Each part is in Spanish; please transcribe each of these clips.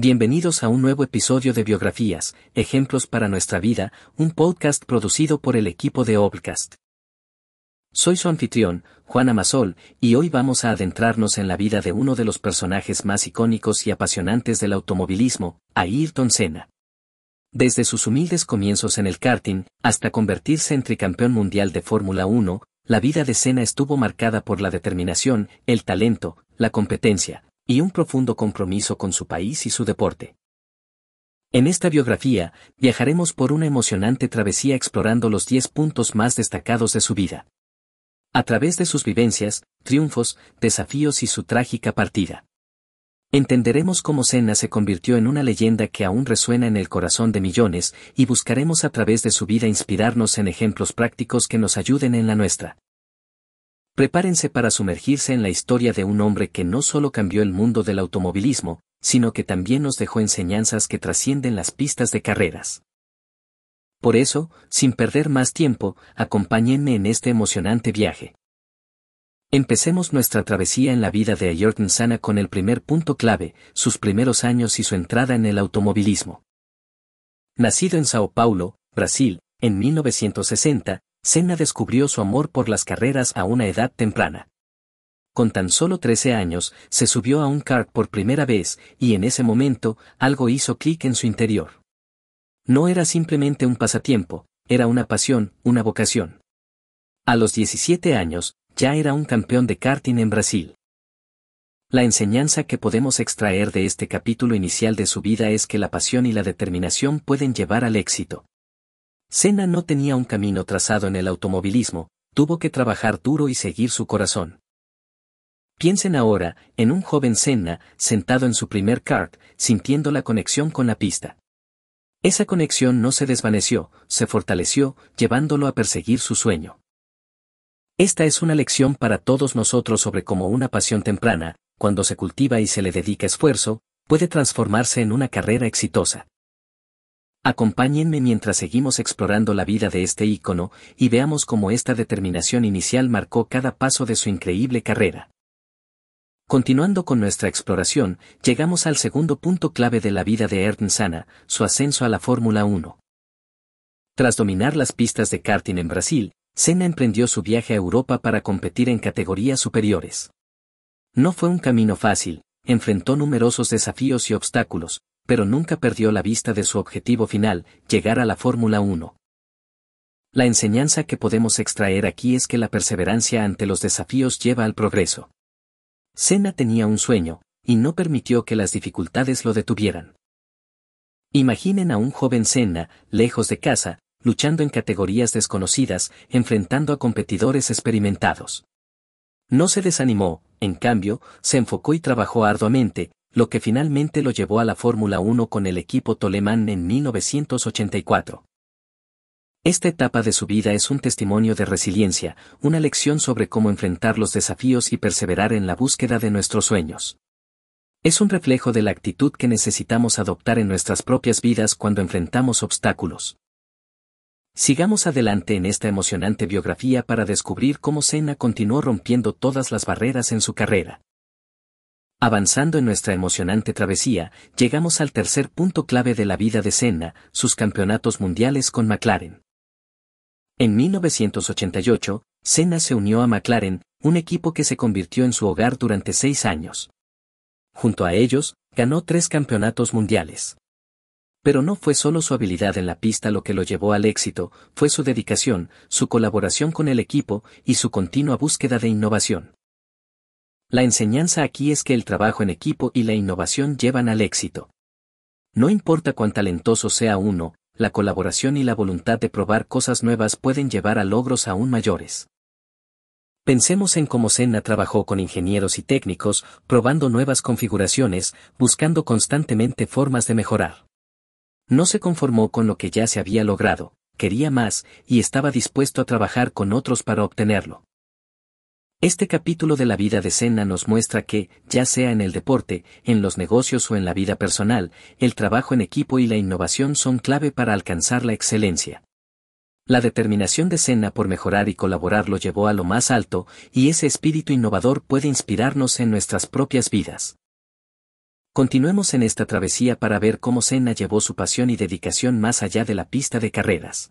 Bienvenidos a un nuevo episodio de Biografías, Ejemplos para nuestra vida, un podcast producido por el equipo de Obcast. Soy su anfitrión, Juan Amasol, y hoy vamos a adentrarnos en la vida de uno de los personajes más icónicos y apasionantes del automovilismo, Ayrton Senna. Desde sus humildes comienzos en el karting, hasta convertirse en tricampeón mundial de Fórmula 1, la vida de Senna estuvo marcada por la determinación, el talento, la competencia, y un profundo compromiso con su país y su deporte. En esta biografía, viajaremos por una emocionante travesía explorando los 10 puntos más destacados de su vida. A través de sus vivencias, triunfos, desafíos y su trágica partida. Entenderemos cómo Senna se convirtió en una leyenda que aún resuena en el corazón de millones y buscaremos a través de su vida inspirarnos en ejemplos prácticos que nos ayuden en la nuestra. Prepárense para sumergirse en la historia de un hombre que no solo cambió el mundo del automovilismo, sino que también nos dejó enseñanzas que trascienden las pistas de carreras. Por eso, sin perder más tiempo, acompáñenme en este emocionante viaje. Empecemos nuestra travesía en la vida de Ayrton Senna con el primer punto clave, sus primeros años y su entrada en el automovilismo. Nacido en Sao Paulo, Brasil, en 1960, Senna descubrió su amor por las carreras a una edad temprana. Con tan solo 13 años, se subió a un kart por primera vez, y en ese momento, algo hizo clic en su interior. No era simplemente un pasatiempo, era una pasión, una vocación. A los 17 años, ya era un campeón de karting en Brasil. La enseñanza que podemos extraer de este capítulo inicial de su vida es que la pasión y la determinación pueden llevar al éxito. Senna no tenía un camino trazado en el automovilismo, tuvo que trabajar duro y seguir su corazón. Piensen ahora, en un joven Senna, sentado en su primer kart, sintiendo la conexión con la pista. Esa conexión no se desvaneció, se fortaleció, llevándolo a perseguir su sueño. Esta es una lección para todos nosotros sobre cómo una pasión temprana, cuando se cultiva y se le dedica esfuerzo, puede transformarse en una carrera exitosa. Acompáñenme mientras seguimos explorando la vida de este ícono y veamos cómo esta determinación inicial marcó cada paso de su increíble carrera. Continuando con nuestra exploración, llegamos al segundo punto clave de la vida de Ayrton Senna, su ascenso a la Fórmula 1. Tras dominar las pistas de karting en Brasil, Senna emprendió su viaje a Europa para competir en categorías superiores. No fue un camino fácil, enfrentó numerosos desafíos y obstáculos, pero nunca perdió la vista de su objetivo final, llegar a la Fórmula 1. La enseñanza que podemos extraer aquí es que la perseverancia ante los desafíos lleva al progreso. Senna tenía un sueño, y no permitió que las dificultades lo detuvieran. Imaginen a un joven Senna, lejos de casa, luchando en categorías desconocidas, enfrentando a competidores experimentados. No se desanimó, en cambio, se enfocó y trabajó arduamente, lo que finalmente lo llevó a la Fórmula 1 con el equipo Toleman en 1984. Esta etapa de su vida es un testimonio de resiliencia, una lección sobre cómo enfrentar los desafíos y perseverar en la búsqueda de nuestros sueños. Es un reflejo de la actitud que necesitamos adoptar en nuestras propias vidas cuando enfrentamos obstáculos. Sigamos adelante en esta emocionante biografía para descubrir cómo Senna continuó rompiendo todas las barreras en su carrera. Avanzando en nuestra emocionante travesía, llegamos al tercer punto clave de la vida de Senna, sus campeonatos mundiales con McLaren. En 1988, Senna se unió a McLaren, un equipo que se convirtió en su hogar durante seis años. Junto a ellos, ganó tres campeonatos mundiales. Pero no fue solo su habilidad en la pista lo que lo llevó al éxito, fue su dedicación, su colaboración con el equipo y su continua búsqueda de innovación. La enseñanza aquí es que el trabajo en equipo y la innovación llevan al éxito. No importa cuán talentoso sea uno, la colaboración y la voluntad de probar cosas nuevas pueden llevar a logros aún mayores. Pensemos en cómo Senna trabajó con ingenieros y técnicos, probando nuevas configuraciones, buscando constantemente formas de mejorar. No se conformó con lo que ya se había logrado, quería más, y estaba dispuesto a trabajar con otros para obtenerlo. Este capítulo de la vida de Senna nos muestra que, ya sea en el deporte, en los negocios o en la vida personal, el trabajo en equipo y la innovación son clave para alcanzar la excelencia. La determinación de Senna por mejorar y colaborar lo llevó a lo más alto, y ese espíritu innovador puede inspirarnos en nuestras propias vidas. Continuemos en esta travesía para ver cómo Senna llevó su pasión y dedicación más allá de la pista de carreras.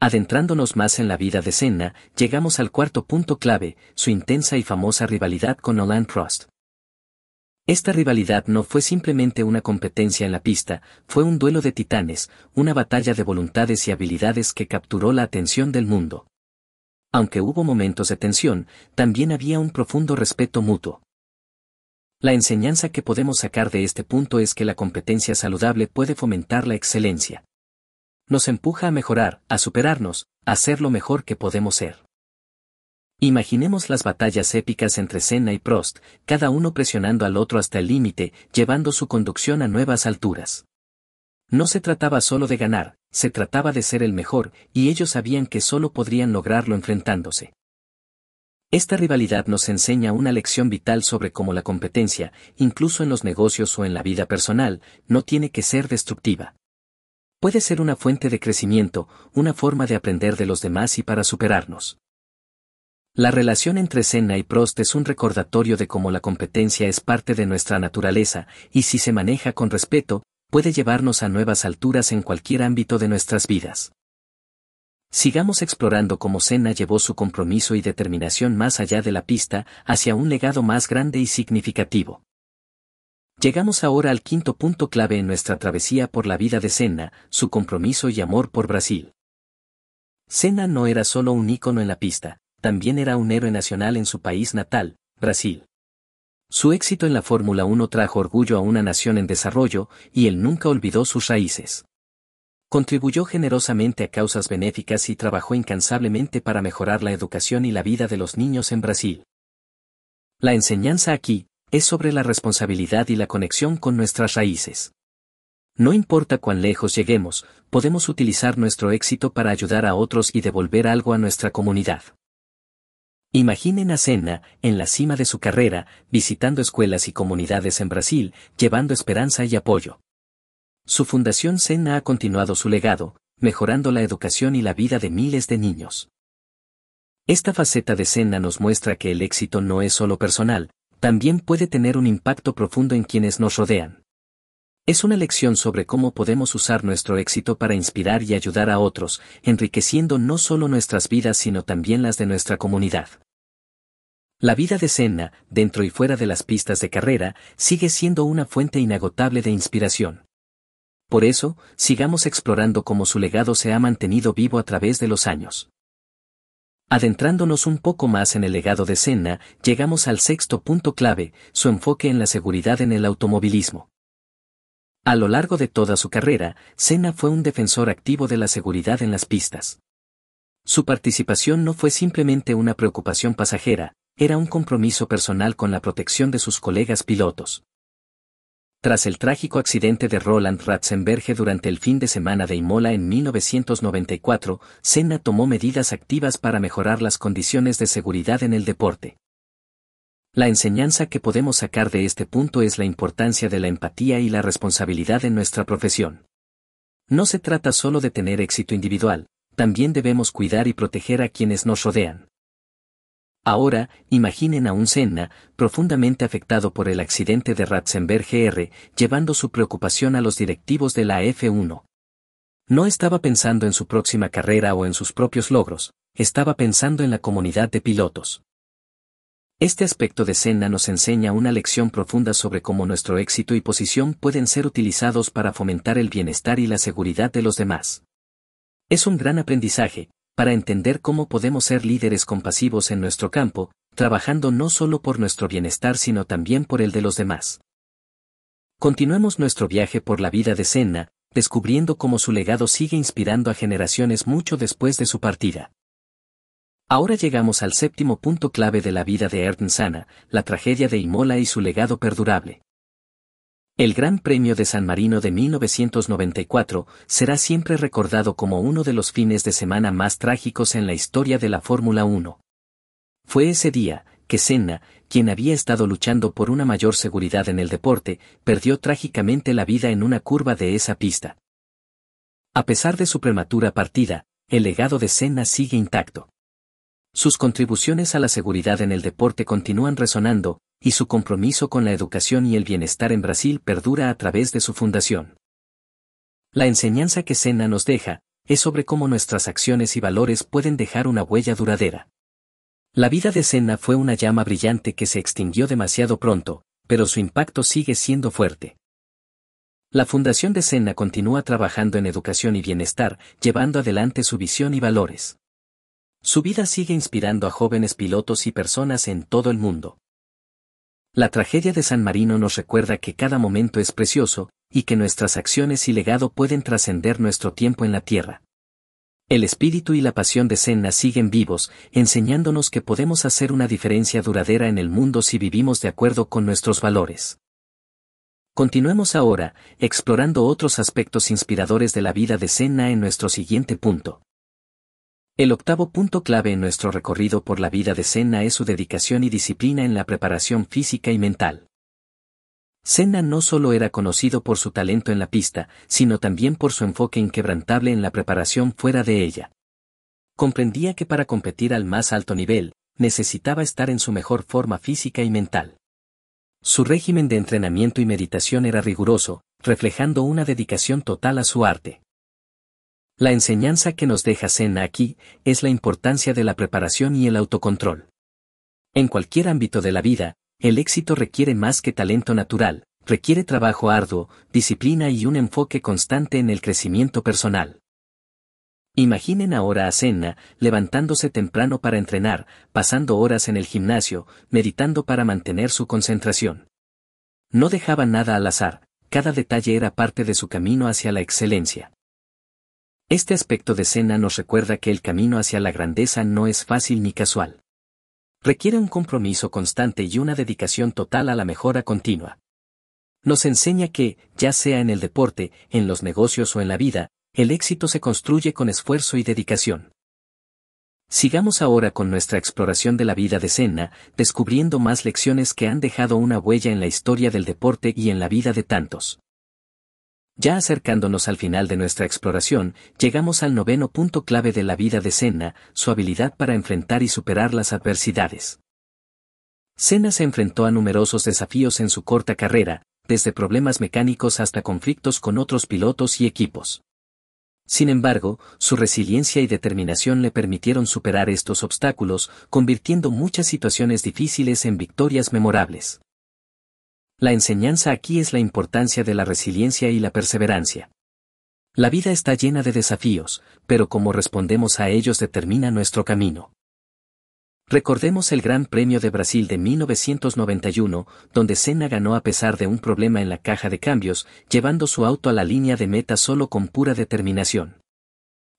Adentrándonos más en la vida de Senna, llegamos al cuarto punto clave, su intensa y famosa rivalidad con Nolan Prost. Esta rivalidad no fue simplemente una competencia en la pista, fue un duelo de titanes, una batalla de voluntades y habilidades que capturó la atención del mundo. Aunque hubo momentos de tensión, también había un profundo respeto mutuo. La enseñanza que podemos sacar de este punto es que la competencia saludable puede fomentar la excelencia. Nos empuja a mejorar, a superarnos, a ser lo mejor que podemos ser. Imaginemos las batallas épicas entre Senna y Prost, cada uno presionando al otro hasta el límite, llevando su conducción a nuevas alturas. No se trataba solo de ganar, se trataba de ser el mejor, y ellos sabían que solo podrían lograrlo enfrentándose. Esta rivalidad nos enseña una lección vital sobre cómo la competencia, incluso en los negocios o en la vida personal, no tiene que ser destructiva. Puede ser una fuente de crecimiento, una forma de aprender de los demás y para superarnos. La relación entre Senna y Prost es un recordatorio de cómo la competencia es parte de nuestra naturaleza, y si se maneja con respeto, puede llevarnos a nuevas alturas en cualquier ámbito de nuestras vidas. Sigamos explorando cómo Senna llevó su compromiso y determinación más allá de la pista, hacia un legado más grande y significativo. Llegamos ahora al quinto punto clave en nuestra travesía por la vida de Senna, su compromiso y amor por Brasil. Senna no era solo un ícono en la pista, también era un héroe nacional en su país natal, Brasil. Su éxito en la Fórmula 1 trajo orgullo a una nación en desarrollo, y él nunca olvidó sus raíces. Contribuyó generosamente a causas benéficas y trabajó incansablemente para mejorar la educación y la vida de los niños en Brasil. La enseñanza aquí es sobre la responsabilidad y la conexión con nuestras raíces. No importa cuán lejos lleguemos, podemos utilizar nuestro éxito para ayudar a otros y devolver algo a nuestra comunidad. Imaginen a Senna, en la cima de su carrera, visitando escuelas y comunidades en Brasil, llevando esperanza y apoyo. Su fundación Senna ha continuado su legado, mejorando la educación y la vida de miles de niños. Esta faceta de Senna nos muestra que el éxito no es solo personal, también puede tener un impacto profundo en quienes nos rodean. Es una lección sobre cómo podemos usar nuestro éxito para inspirar y ayudar a otros, enriqueciendo no solo nuestras vidas sino también las de nuestra comunidad. La vida de Senna, dentro y fuera de las pistas de carrera, sigue siendo una fuente inagotable de inspiración. Por eso, sigamos explorando cómo su legado se ha mantenido vivo a través de los años. Adentrándonos un poco más en el legado de Senna, llegamos al sexto punto clave, su enfoque en la seguridad en el automovilismo. A lo largo de toda su carrera, Senna fue un defensor activo de la seguridad en las pistas. Su participación no fue simplemente una preocupación pasajera, era un compromiso personal con la protección de sus colegas pilotos. Tras el trágico accidente de Roland Ratzenberger durante el fin de semana de Imola en 1994, Senna tomó medidas activas para mejorar las condiciones de seguridad en el deporte. La enseñanza que podemos sacar de este punto es la importancia de la empatía y la responsabilidad en nuestra profesión. No se trata solo de tener éxito individual, también debemos cuidar y proteger a quienes nos rodean. Ahora, imaginen a un Senna, profundamente afectado por el accidente de Ratzenberg GR, llevando su preocupación a los directivos de la F1. No estaba pensando en su próxima carrera o en sus propios logros, estaba pensando en la comunidad de pilotos. Este aspecto de Senna nos enseña una lección profunda sobre cómo nuestro éxito y posición pueden ser utilizados para fomentar el bienestar y la seguridad de los demás. Es un gran aprendizaje, para entender cómo podemos ser líderes compasivos en nuestro campo, trabajando no solo por nuestro bienestar sino también por el de los demás. Continuemos nuestro viaje por la vida de Senna, descubriendo cómo su legado sigue inspirando a generaciones mucho después de su partida. Ahora llegamos al séptimo punto clave de la vida de Senna, la tragedia de Imola y su legado perdurable. El Gran Premio de San Marino de 1994 será siempre recordado como uno de los fines de semana más trágicos en la historia de la Fórmula 1. Fue ese día, que Senna, quien había estado luchando por una mayor seguridad en el deporte, perdió trágicamente la vida en una curva de esa pista. A pesar de su prematura partida, el legado de Senna sigue intacto. Sus contribuciones a la seguridad en el deporte continúan resonando, y su compromiso con la educación y el bienestar en Brasil perdura a través de su fundación. La enseñanza que Senna nos deja, es sobre cómo nuestras acciones y valores pueden dejar una huella duradera. La vida de Senna fue una llama brillante que se extinguió demasiado pronto, pero su impacto sigue siendo fuerte. La Fundación de Senna continúa trabajando en educación y bienestar, llevando adelante su visión y valores. Su vida sigue inspirando a jóvenes pilotos y personas en todo el mundo. La tragedia de San Marino nos recuerda que cada momento es precioso, y que nuestras acciones y legado pueden trascender nuestro tiempo en la Tierra. El espíritu y la pasión de Senna siguen vivos, enseñándonos que podemos hacer una diferencia duradera en el mundo si vivimos de acuerdo con nuestros valores. Continuemos ahora, explorando otros aspectos inspiradores de la vida de Senna en nuestro siguiente punto. El octavo punto clave en nuestro recorrido por la vida de Senna es su dedicación y disciplina en la preparación física y mental. Senna no solo era conocido por su talento en la pista, sino también por su enfoque inquebrantable en la preparación fuera de ella. Comprendía que para competir al más alto nivel, necesitaba estar en su mejor forma física y mental. Su régimen de entrenamiento y meditación era riguroso, reflejando una dedicación total a su arte. La enseñanza que nos deja Senna aquí es la importancia de la preparación y el autocontrol. En cualquier ámbito de la vida, el éxito requiere más que talento natural, requiere trabajo arduo, disciplina y un enfoque constante en el crecimiento personal. Imaginen ahora a Senna, levantándose temprano para entrenar, pasando horas en el gimnasio, meditando para mantener su concentración. No dejaba nada al azar, cada detalle era parte de su camino hacia la excelencia. Este aspecto de Senna nos recuerda que el camino hacia la grandeza no es fácil ni casual. Requiere un compromiso constante y una dedicación total a la mejora continua. Nos enseña que, ya sea en el deporte, en los negocios o en la vida, el éxito se construye con esfuerzo y dedicación. Sigamos ahora con nuestra exploración de la vida de Senna, descubriendo más lecciones que han dejado una huella en la historia del deporte y en la vida de tantos. Ya acercándonos al final de nuestra exploración, llegamos al noveno punto clave de la vida de Senna, su habilidad para enfrentar y superar las adversidades. Senna se enfrentó a numerosos desafíos en su corta carrera, desde problemas mecánicos hasta conflictos con otros pilotos y equipos. Sin embargo, su resiliencia y determinación le permitieron superar estos obstáculos, convirtiendo muchas situaciones difíciles en victorias memorables. La enseñanza aquí es la importancia de la resiliencia y la perseverancia. La vida está llena de desafíos, pero cómo respondemos a ellos determina nuestro camino. Recordemos el Gran Premio de Brasil de 1991, donde Senna ganó a pesar de un problema en la caja de cambios, llevando su auto a la línea de meta solo con pura determinación.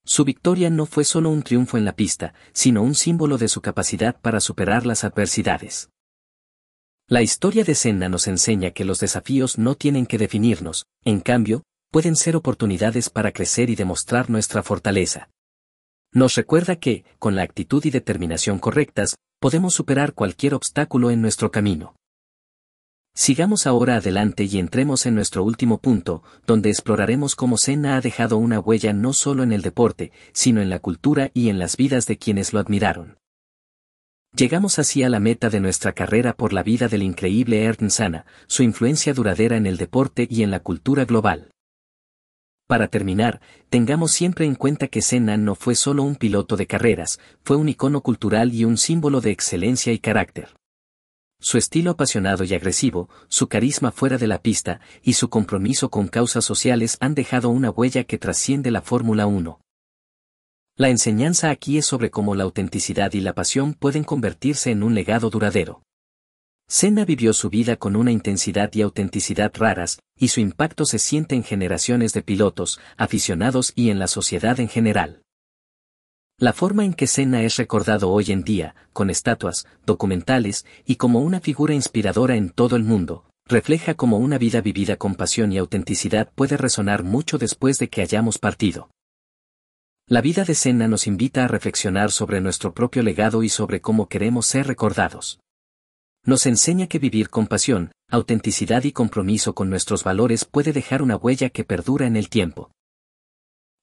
Su victoria no fue solo un triunfo en la pista, sino un símbolo de su capacidad para superar las adversidades. La historia de Senna nos enseña que los desafíos no tienen que definirnos, en cambio, pueden ser oportunidades para crecer y demostrar nuestra fortaleza. Nos recuerda que, con la actitud y determinación correctas, podemos superar cualquier obstáculo en nuestro camino. Sigamos ahora adelante y entremos en nuestro último punto, donde exploraremos cómo Senna ha dejado una huella no solo en el deporte, sino en la cultura y en las vidas de quienes lo admiraron. Llegamos así a la meta de nuestra carrera por la vida del increíble Ayrton Senna, su influencia duradera en el deporte y en la cultura global. Para terminar, tengamos siempre en cuenta que Senna no fue solo un piloto de carreras, fue un icono cultural y un símbolo de excelencia y carácter. Su estilo apasionado y agresivo, su carisma fuera de la pista y su compromiso con causas sociales han dejado una huella que trasciende la Fórmula 1. La enseñanza aquí es sobre cómo la autenticidad y la pasión pueden convertirse en un legado duradero. Senna vivió su vida con una intensidad y autenticidad raras, y su impacto se siente en generaciones de pilotos, aficionados y en la sociedad en general. La forma en que Senna es recordado hoy en día, con estatuas, documentales y como una figura inspiradora en todo el mundo, refleja cómo una vida vivida con pasión y autenticidad puede resonar mucho después de que hayamos partido. La vida de Senna nos invita a reflexionar sobre nuestro propio legado y sobre cómo queremos ser recordados. Nos enseña que vivir con pasión, autenticidad y compromiso con nuestros valores puede dejar una huella que perdura en el tiempo.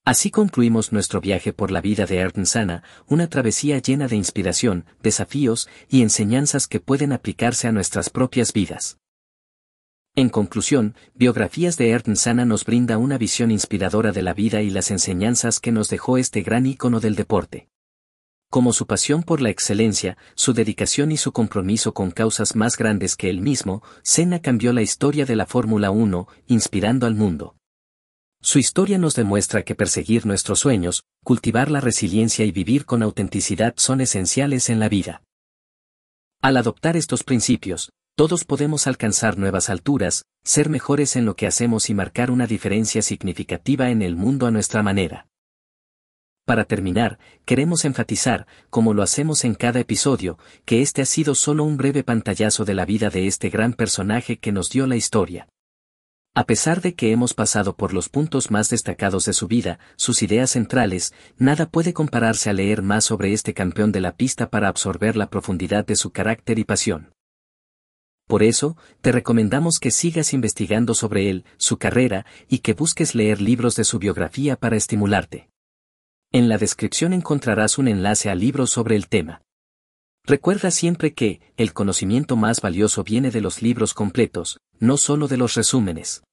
Así concluimos nuestro viaje por la vida de Ayrton Sana, una travesía llena de inspiración, desafíos y enseñanzas que pueden aplicarse a nuestras propias vidas. En conclusión, Biografías de Ayrton Sana nos brinda una visión inspiradora de la vida y las enseñanzas que nos dejó este gran ícono del deporte. Como su pasión por la excelencia, su dedicación y su compromiso con causas más grandes que él mismo, Senna cambió la historia de la Fórmula 1, inspirando al mundo. Su historia nos demuestra que perseguir nuestros sueños, cultivar la resiliencia y vivir con autenticidad son esenciales en la vida. Al adoptar estos principios, todos podemos alcanzar nuevas alturas, ser mejores en lo que hacemos y marcar una diferencia significativa en el mundo a nuestra manera. Para terminar, queremos enfatizar, como lo hacemos en cada episodio, que este ha sido solo un breve pantallazo de la vida de este gran personaje que nos dio la historia. A pesar de que hemos pasado por los puntos más destacados de su vida, sus ideas centrales, nada puede compararse a leer más sobre este campeón de la pista para absorber la profundidad de su carácter y pasión. Por eso, te recomendamos que sigas investigando sobre él, su carrera, y que busques leer libros de su biografía para estimularte. En la descripción encontrarás un enlace a libros sobre el tema. Recuerda siempre que, el conocimiento más valioso viene de los libros completos, no solo de los resúmenes.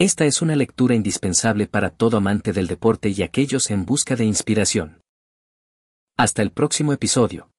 Esta es una lectura indispensable para todo amante del deporte y aquellos en busca de inspiración. Hasta el próximo episodio.